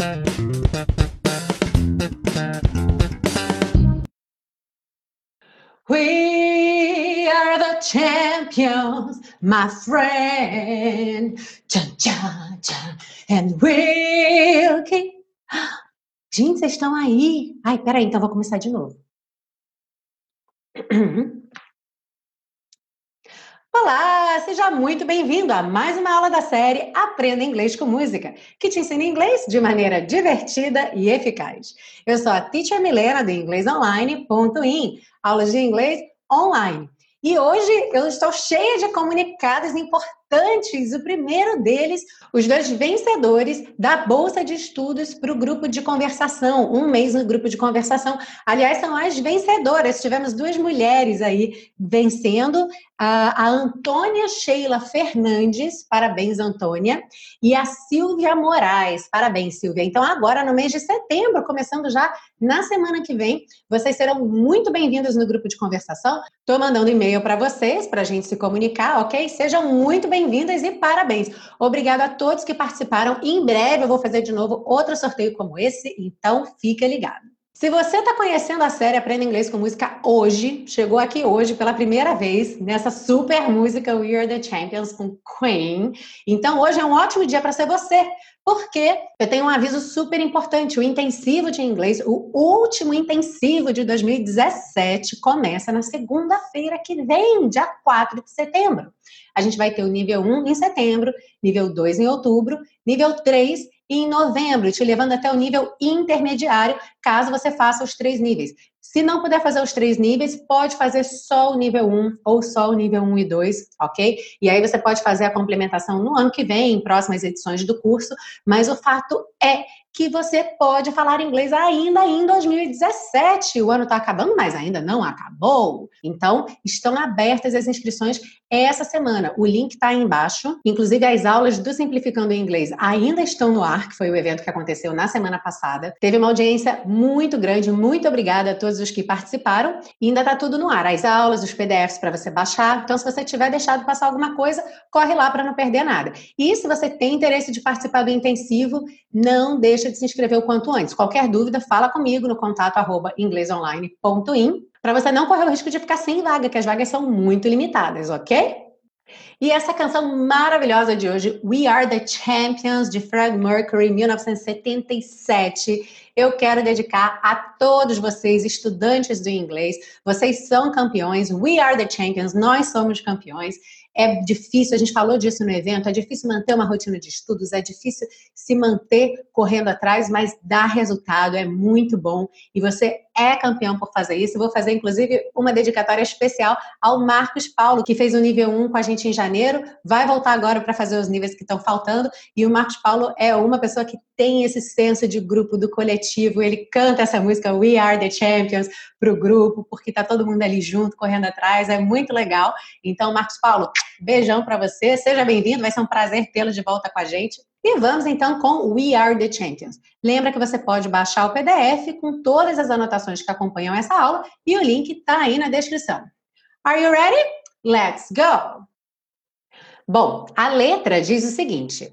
We are the champions, my friend. Tchan, tchan, tchan. And we'll keep. Gente, vocês estão aí? Ai, peraí, então vou começar de novo. Olá, seja muito bem-vindo a mais uma aula da série Aprenda Inglês com Música, que te ensina inglês de maneira divertida e eficaz. Eu sou a Teacher Milena do inglesonline.in, aulas de inglês online. E hoje eu estou cheia de comunicados importantes. O primeiro deles, os dois vencedores da Bolsa de Estudos para o grupo de conversação. Um mês no grupo de conversação. Aliás, são as vencedoras. Tivemos duas mulheres aí vencendo. A, Antônia Sheila Fernandes, parabéns, Antônia. E a Silvia Moraes, parabéns, Silvia. Então, agora, no mês de setembro, começando já na semana que vem, vocês serão muito bem-vindos no grupo de conversação. Estou mandando e-mail para vocês, para a gente se comunicar, ok? Sejam muito bem-vindas e parabéns. Obrigada a todos que participaram. Em breve eu vou fazer de novo outro sorteio como esse, então fica ligado. Se você está conhecendo a série Aprenda Inglês com Música hoje, chegou aqui hoje pela primeira vez nessa super música We Are the Champions com Queen, então hoje é um ótimo dia para ser você, porque eu tenho um aviso super importante: o intensivo de inglês, o último intensivo de 2017, começa na segunda-feira que vem, dia 4 de setembro. A gente vai ter o nível 1 em setembro, nível 2 em outubro, nível 3 em novembro, te levando até o nível intermediário, caso você faça os três níveis. Se não puder fazer os três níveis, pode fazer só o nível 1 ou só o nível 1 e 2, ok? E aí você pode fazer a complementação no ano que vem, em próximas edições do curso, mas o fato é que você pode falar inglês ainda em 2017. O ano está acabando, mas ainda não acabou. Então, estão abertas as inscrições essa semana. O link está aí embaixo. Inclusive, as aulas do Simplificando em Inglês ainda estão no ar, que foi o evento que aconteceu na semana passada. Teve uma audiência muito grande. Muito obrigada a todos os que participaram. E ainda está tudo no ar. As aulas, os PDFs para você baixar. Então, se você tiver deixado passar alguma coisa, corre lá para não perder nada. E se você tem interesse de participar do intensivo, não deixa de se inscrever o quanto antes. Qualquer dúvida, fala comigo no contato arroba inglesonline.in para você não correr o risco de ficar sem vaga, que as vagas são muito limitadas, ok? E essa canção maravilhosa de hoje, We Are the Champions, de Fred Mercury, 1977, eu quero dedicar a todos vocês, estudantes do inglês. Vocês são campeões, we are the champions, nós somos campeões. É difícil, a gente falou disso no evento, é difícil manter uma rotina de estudos, é difícil se manter correndo atrás, mas dá resultado, é muito bom. E você é campeão por fazer isso. Vou fazer, inclusive, uma dedicatória especial ao Marcos Paulo, que fez o nível 1 com a gente em janeiro, vai voltar agora para fazer os níveis que estão faltando. E o Marcos Paulo é uma pessoa que tem esse senso de grupo, do coletivo. Ele canta essa música We Are the Champions para o grupo, porque está todo mundo ali junto, correndo atrás. É muito legal. Então, Marcos Paulo, beijão para você. Seja bem-vindo. Vai ser um prazer tê-lo de volta com a gente. E vamos então com We Are the Champions. Lembra que você pode baixar o PDF com todas as anotações que acompanham essa aula e o link está aí na descrição. Are you ready? Let's go! Bom, a letra diz o seguinte: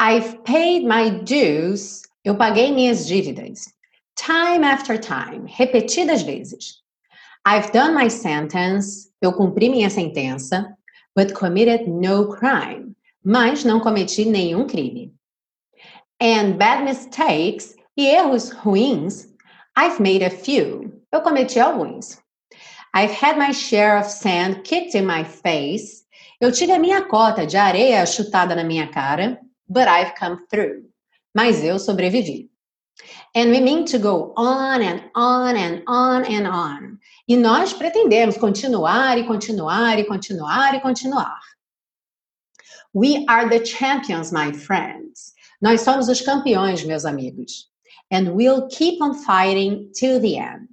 I've paid my dues. Eu paguei minhas dívidas. Time after time, repetidas vezes. I've done my sentence. Eu cumpri minha sentença, but committed no crime mas não cometi nenhum crime. And bad mistakes e erros ruins, I've made a few. Eu cometi alguns. I've had my share of sand kicked in my face. Eu tive a minha cota de areia chutada na minha cara, but I've come through. Mas eu sobrevivi. And we mean to go on and on and on and on. E nós pretendemos continuar e continuar e continuar e continuar. We are the champions, my friends. Nós somos os campeões, meus amigos. And we'll keep on fighting till the end.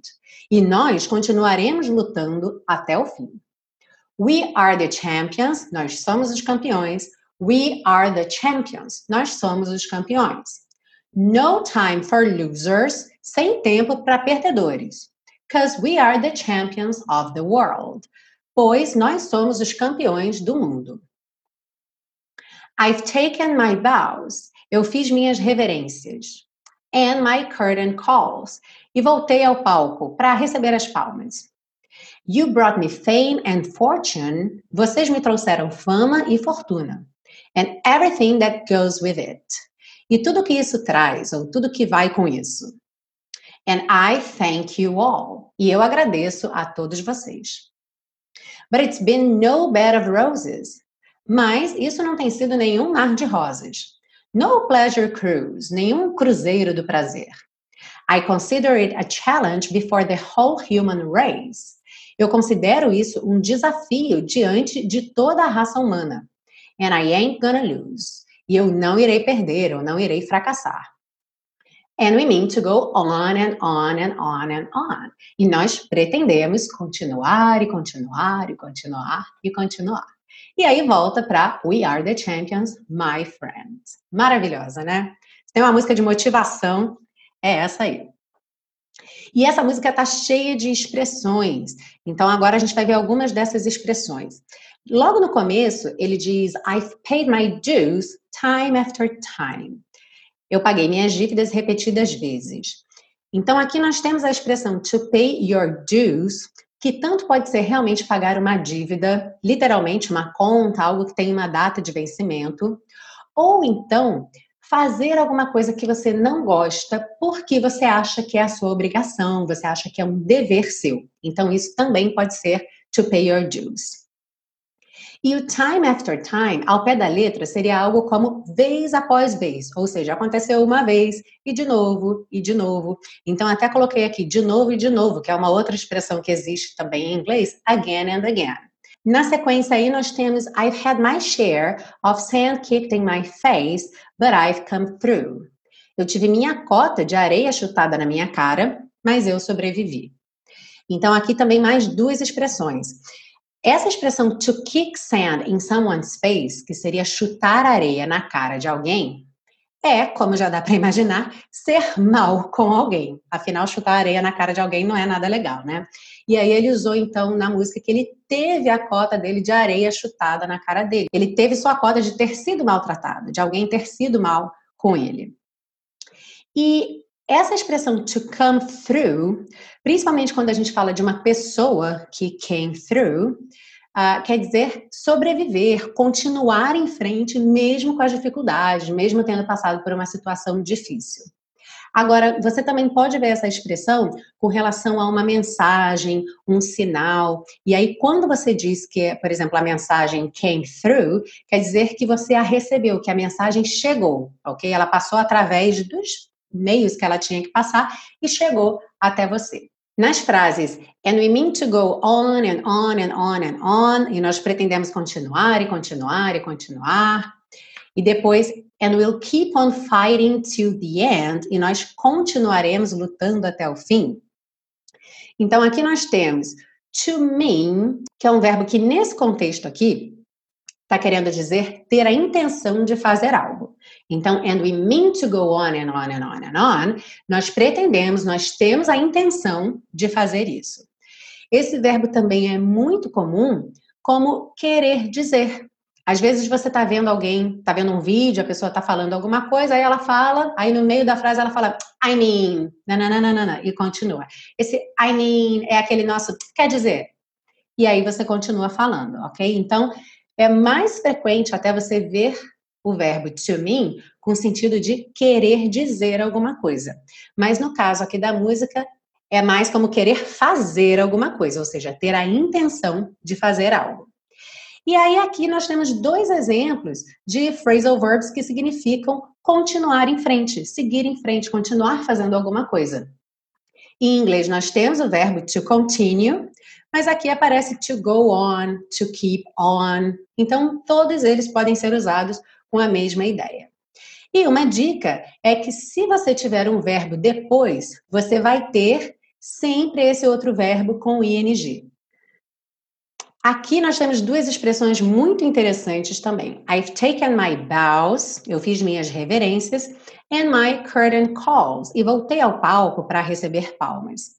E nós continuaremos lutando até o fim. We are the champions. Nós somos os campeões. We are the champions. Nós somos os campeões. No time for losers. Sem tempo para perdedores. Because we are the champions of the world. Pois nós somos os campeões do mundo. I've taken my vows. Eu fiz minhas reverências. And my curtain calls. E voltei ao palco para receber as palmas. You brought me fame and fortune. Vocês me trouxeram fama e fortuna. And everything that goes with it. E tudo que isso traz, ou tudo que vai com isso. And I thank you all. E eu agradeço a todos vocês. But it's been no bed of roses. Mas isso não tem sido nenhum mar de rosas. No pleasure cruise, nenhum cruzeiro do prazer. I consider it a challenge before the whole human race. Eu considero isso um desafio diante de toda a raça humana. And I ain't gonna lose. E eu não irei perder, eu não irei fracassar. And we mean to go on and on and on and on. E nós pretendemos continuar e continuar e continuar e continuar. E aí volta para We Are the Champions, My Friends. Maravilhosa, né? Tem uma música de motivação, é essa aí. E essa música está cheia de expressões. Então agora a gente vai ver algumas dessas expressões. Logo no começo, ele diz: I've paid my dues time after time. Eu paguei minhas dívidas repetidas vezes. Então aqui nós temos a expressão to pay your dues, que tanto pode ser realmente pagar uma dívida, literalmente uma conta, algo que tem uma data de vencimento, ou então fazer alguma coisa que você não gosta porque você acha que é a sua obrigação, você acha que é um dever seu. Então, isso também pode ser to pay your dues. E o time after time, ao pé da letra, seria algo como vez após vez, ou seja, aconteceu uma vez e de novo e de novo. Então, até coloquei aqui de novo e de novo, que é uma outra expressão que existe também em inglês, again and again. Na sequência aí nós temos I've had my share of sand kicked in my face, but I've come through. Eu tive minha cota de areia chutada na minha cara, mas eu sobrevivi. Então aqui também mais duas expressões. Essa expressão to kick sand in someone's face, que seria chutar areia na cara de alguém, é, como já dá para imaginar, ser mal com alguém. Afinal, chutar areia na cara de alguém não é nada legal, né? E aí ele usou então na música que ele teve a cota dele de areia chutada na cara dele. Ele teve sua cota de ter sido maltratado, de alguém ter sido mal com ele. E essa expressão to come through, principalmente quando a gente fala de uma pessoa que came through, uh, quer dizer sobreviver, continuar em frente, mesmo com as dificuldades, mesmo tendo passado por uma situação difícil. Agora, você também pode ver essa expressão com relação a uma mensagem, um sinal. E aí, quando você diz que, por exemplo, a mensagem came through, quer dizer que você a recebeu, que a mensagem chegou, ok? Ela passou através dos meios que ela tinha que passar e chegou até você. Nas frases and we mean to go on and on and on and on, e nós pretendemos continuar e continuar e continuar. E depois and we'll keep on fighting till the end, e nós continuaremos lutando até o fim. Então aqui nós temos to mean, que é um verbo que nesse contexto aqui está querendo dizer ter a intenção de fazer algo. Então, and we mean to go on and on and on and on, nós pretendemos, nós temos a intenção de fazer isso. Esse verbo também é muito comum como querer dizer. Às vezes você está vendo alguém, está vendo um vídeo, a pessoa está falando alguma coisa, aí ela fala, aí no meio da frase ela fala, I mean, nananana, e continua. Esse I mean é aquele nosso, quer dizer. E aí você continua falando, ok? Então, é mais frequente até você ver o verbo to mean com o sentido de querer dizer alguma coisa. Mas no caso aqui da música, é mais como querer fazer alguma coisa, ou seja, ter a intenção de fazer algo. E aí aqui nós temos dois exemplos de phrasal verbs que significam continuar em frente, seguir em frente, continuar fazendo alguma coisa. Em inglês nós temos o verbo to continue, mas aqui aparece to go on, to keep on. Então todos eles podem ser usados com a mesma ideia. E uma dica é que se você tiver um verbo depois, você vai ter sempre esse outro verbo com ing. Aqui nós temos duas expressões muito interessantes também. I've taken my bows, eu fiz minhas reverências, and my curtain calls, e voltei ao palco para receber palmas.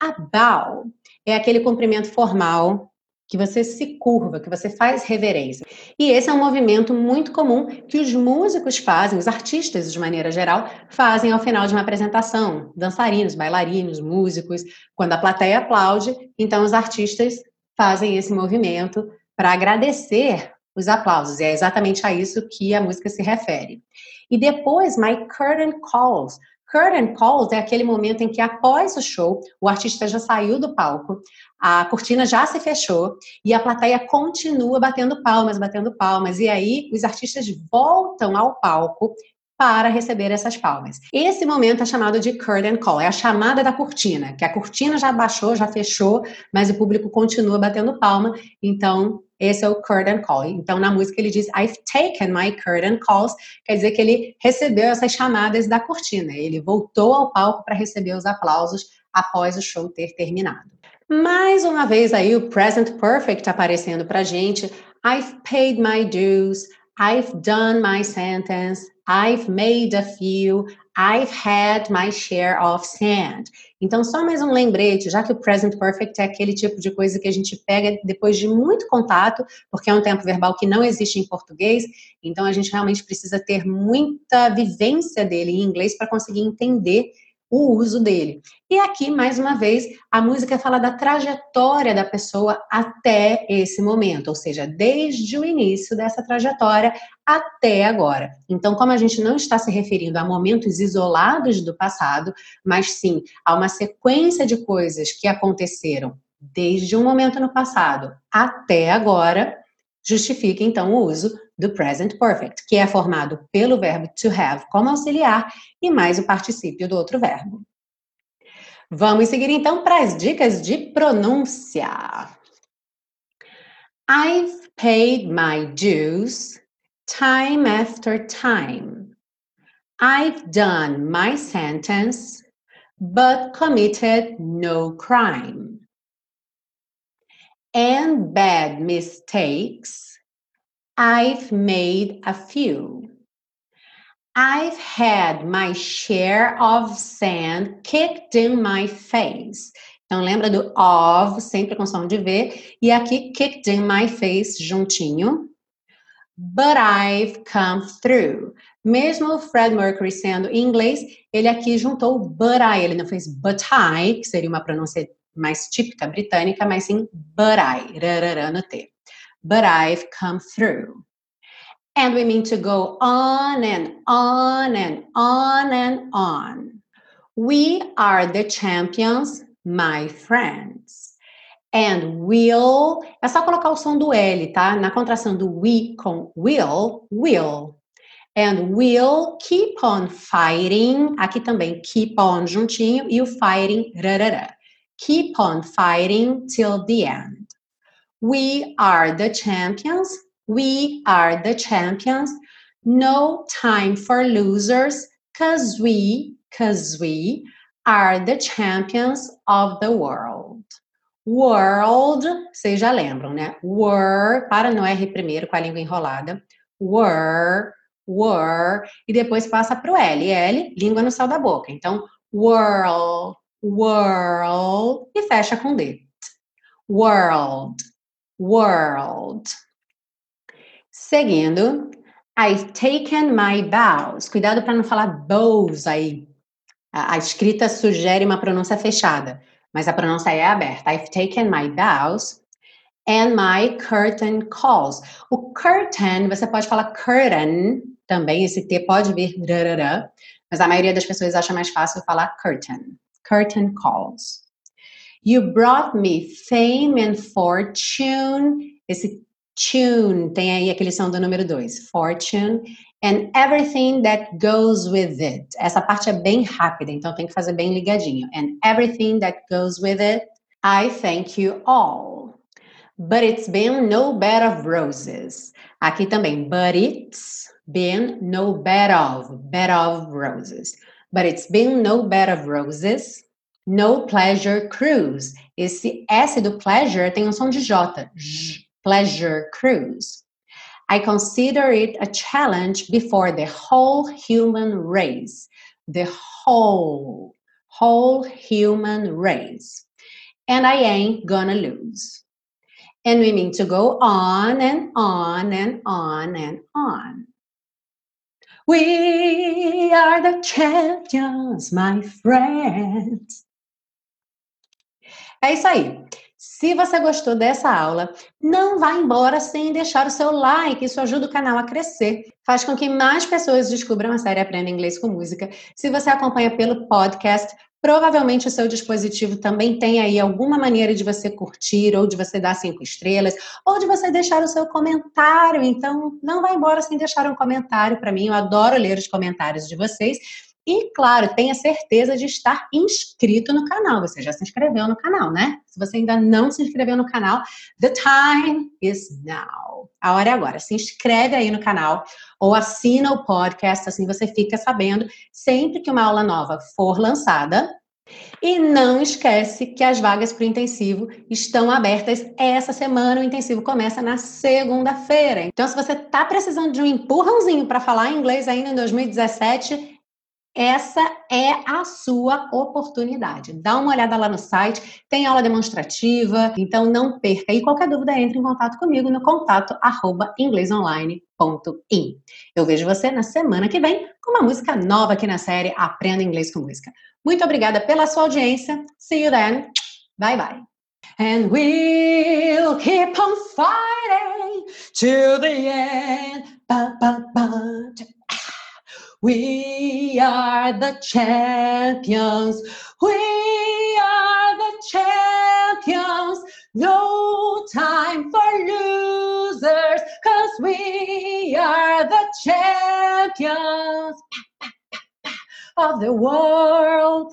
A bow é aquele cumprimento formal que você se curva, que você faz reverência. E esse é um movimento muito comum que os músicos fazem, os artistas de maneira geral, fazem ao final de uma apresentação. Dançarinos, bailarinos, músicos, quando a plateia aplaude, então os artistas fazem esse movimento para agradecer os aplausos. E é exatamente a isso que a música se refere. E depois, My Curtain Calls. Curtain calls é aquele momento em que, após o show, o artista já saiu do palco, a cortina já se fechou e a plateia continua batendo palmas, batendo palmas. E aí os artistas voltam ao palco para receber essas palmas. Esse momento é chamado de curtain call, é a chamada da cortina, que a cortina já baixou, já fechou, mas o público continua batendo palma. Então, esse é o curtain call. Então, na música ele diz I've taken my curtain calls, quer dizer que ele recebeu essas chamadas da cortina. Ele voltou ao palco para receber os aplausos após o show ter terminado. Mais uma vez aí o present perfect aparecendo para gente. I've paid my dues. I've done my sentence. I've made a few. I've had my share of sand. Então, só mais um lembrete, já que o present perfect é aquele tipo de coisa que a gente pega depois de muito contato, porque é um tempo verbal que não existe em português, então a gente realmente precisa ter muita vivência dele em inglês para conseguir entender o uso dele. E aqui, mais uma vez, a música fala da trajetória da pessoa até esse momento, ou seja, desde o início dessa trajetória até agora. Então, como a gente não está se referindo a momentos isolados do passado, mas sim a uma sequência de coisas que aconteceram desde um momento no passado até agora, justifica então o uso do present perfect, que é formado pelo verbo to have como auxiliar e mais o particípio do outro verbo. Vamos seguir então para as dicas de pronúncia. I've paid my dues time after time. I've done my sentence but committed no crime. And bad mistakes I've made a few. I've had my share of sand kicked in my face. Então, lembra do of, sempre com som de V. E aqui, kicked in my face, juntinho. But I've come through. Mesmo o Fred Mercury sendo em inglês, ele aqui juntou but I. Ele não fez but I, que seria uma pronúncia mais típica britânica, mas sim but I, no T but I've come through. And we mean to go on and on and on and on. We are the champions, my friends. And will, é só colocar o som do L, tá? Na contração do we com will, will. And we'll keep on fighting. Aqui também keep on juntinho e o fighting, rarara. Keep on fighting till the end. We are the champions. We are the champions. No time for losers, cause we, cause we are the champions of the world. World, vocês já lembram, né? Were, para no R primeiro, com a língua enrolada. Were, were, e depois passa para o L. L, língua no céu da boca. Então, world, world, e fecha com D. World world. Seguindo, I've taken my bows. Cuidado para não falar bows aí. A, a, escrita sugere uma pronúncia fechada, mas a pronúncia é aberta. I've taken my bows and my curtain calls. O curtain, você pode falar curtain também, esse T pode vir mas a maioria das pessoas acha mais fácil falar curtain. Curtain calls. You brought me fame and fortune. Esse tune tem aí aquele som do número dois. Fortune. And everything that goes with it. Essa parte é bem rápida, então tem que fazer bem ligadinho. And everything that goes with it. I thank you all. But it's been no bed of roses. Aqui também, but it's been no bed of, bed of roses. But it's been no bed of roses. No Pleasure Cruise. Esse S do pleasure tem um som de J. J pleasure Cruise. I consider it a challenge before the whole human race. The whole, whole human race. And I ain't gonna lose. And we mean to go on and on and on and on. We are the champions, my friend. É isso aí. Se você gostou dessa aula, não vá embora sem deixar o seu like. Isso ajuda o canal a crescer. Faz com que mais pessoas descubram a série Aprenda Inglês com Música. Se você acompanha pelo podcast, Provavelmente o seu dispositivo também tem aí alguma maneira de você curtir, ou de você dar cinco estrelas, ou de você deixar o seu comentário. Então, não vá embora sem deixar um comentário para mim. Eu adoro ler os comentários de vocês. E, claro, tenha certeza de estar inscrito no canal. Você já se inscreveu no canal, né? Se você ainda não se inscreveu no canal, the time is now. A hora é agora. Se inscreve aí no canal ou assina o podcast, assim você fica sabendo sempre que uma aula nova for lançada. E não esquece que as vagas para o intensivo estão abertas essa semana. O intensivo começa na segunda-feira. Então, se você está precisando de um empurrãozinho para falar inglês ainda em 2017, essa é a sua oportunidade. Dá uma olhada lá no site, tem aula demonstrativa, então não perca. E qualquer dúvida, entre em contato comigo no contato arroba inglesonline.in. Eu vejo você na semana que vem com uma música nova aqui na série Aprenda Inglês com Música. Muito obrigada pela sua audiência. See you then. Bye bye. And we'll keep on fighting the end. Ba, ba, ba. We are the champions. We are the champions. No time for losers, cause we are the champions of the world.